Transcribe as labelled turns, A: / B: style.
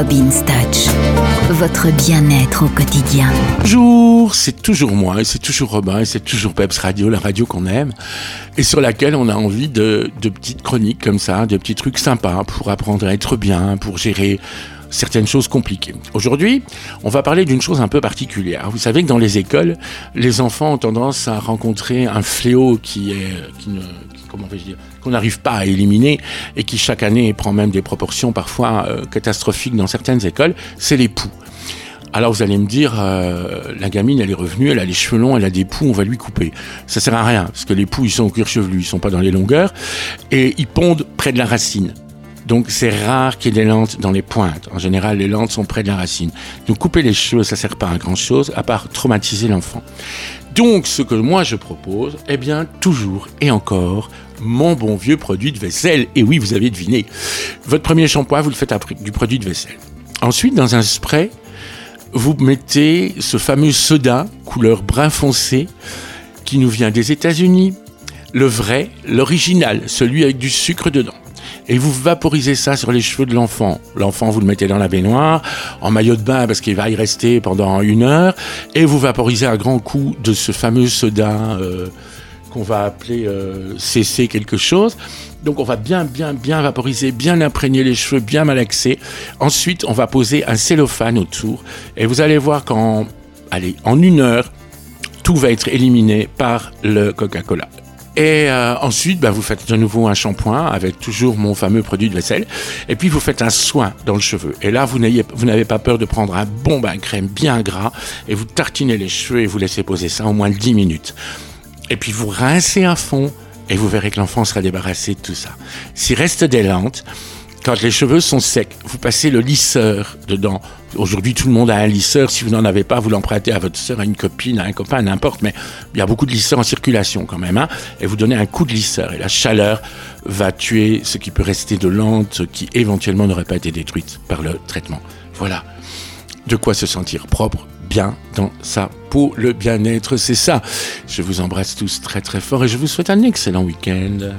A: Robin Touch, votre bien-être au quotidien.
B: Bonjour, c'est toujours moi, et c'est toujours Robin, et c'est toujours Peps Radio, la radio qu'on aime, et sur laquelle on a envie de, petites chroniques comme ça, de petits trucs sympas pour apprendre à être bien, pour gérer certaines choses compliquées. Aujourd'hui, on va parler d'une chose un peu particulière. Vous savez que dans les écoles, les enfants ont tendance à rencontrer un fléau qui est, comment vais-je dire, qu'on n'arrive pas à éliminer et qui chaque année prend même des proportions parfois euh, catastrophiques dans certaines écoles, c'est les poux. Alors vous allez me dire, euh, la gamine, elle est revenue, elle a les cheveux longs, elle a des poux, on va lui couper. Ça sert à rien, parce que les poux, ils sont au cuir chevelu, ils sont pas dans les longueurs, et ils pondent près de la racine. Donc c'est rare qu'il y ait des lentes dans les pointes. En général, les lentes sont près de la racine. Donc couper les cheveux, ça sert pas à grand chose, à part traumatiser l'enfant. Donc ce que moi je propose, eh bien toujours et encore, mon bon vieux produit de vaisselle. Et oui, vous avez deviné. Votre premier shampoing, vous le faites avec du produit de vaisselle. Ensuite, dans un spray, vous mettez ce fameux soda couleur brun foncé qui nous vient des États-Unis, le vrai, l'original, celui avec du sucre dedans et vous vaporisez ça sur les cheveux de l'enfant. L'enfant, vous le mettez dans la baignoire, en maillot de bain parce qu'il va y rester pendant une heure, et vous vaporisez à grand coup de ce fameux soda euh, qu'on va appeler euh, CC quelque chose. Donc on va bien, bien, bien vaporiser, bien imprégner les cheveux, bien malaxer. Ensuite, on va poser un cellophane autour, et vous allez voir qu'en en une heure, tout va être éliminé par le Coca-Cola. Et euh, ensuite, bah, vous faites de nouveau un shampoing avec toujours mon fameux produit de vaisselle. Et puis, vous faites un soin dans le cheveu. Et là, vous n'avez pas peur de prendre un bon bain crème bien gras et vous tartinez les cheveux et vous laissez poser ça au moins 10 minutes. Et puis, vous rincez à fond et vous verrez que l'enfant sera débarrassé de tout ça. S'il reste des lentes, quand les cheveux sont secs, vous passez le lisseur dedans. Aujourd'hui, tout le monde a un lisseur. Si vous n'en avez pas, vous l'empruntez à votre soeur, à une copine, à un copain, n'importe. Mais il y a beaucoup de lisseurs en circulation quand même. Hein, et vous donnez un coup de lisseur. Et la chaleur va tuer ce qui peut rester de lente, qui éventuellement n'aurait pas été détruite par le traitement. Voilà. De quoi se sentir propre, bien dans sa peau. Le bien-être, c'est ça. Je vous embrasse tous très très fort et je vous souhaite un excellent week-end.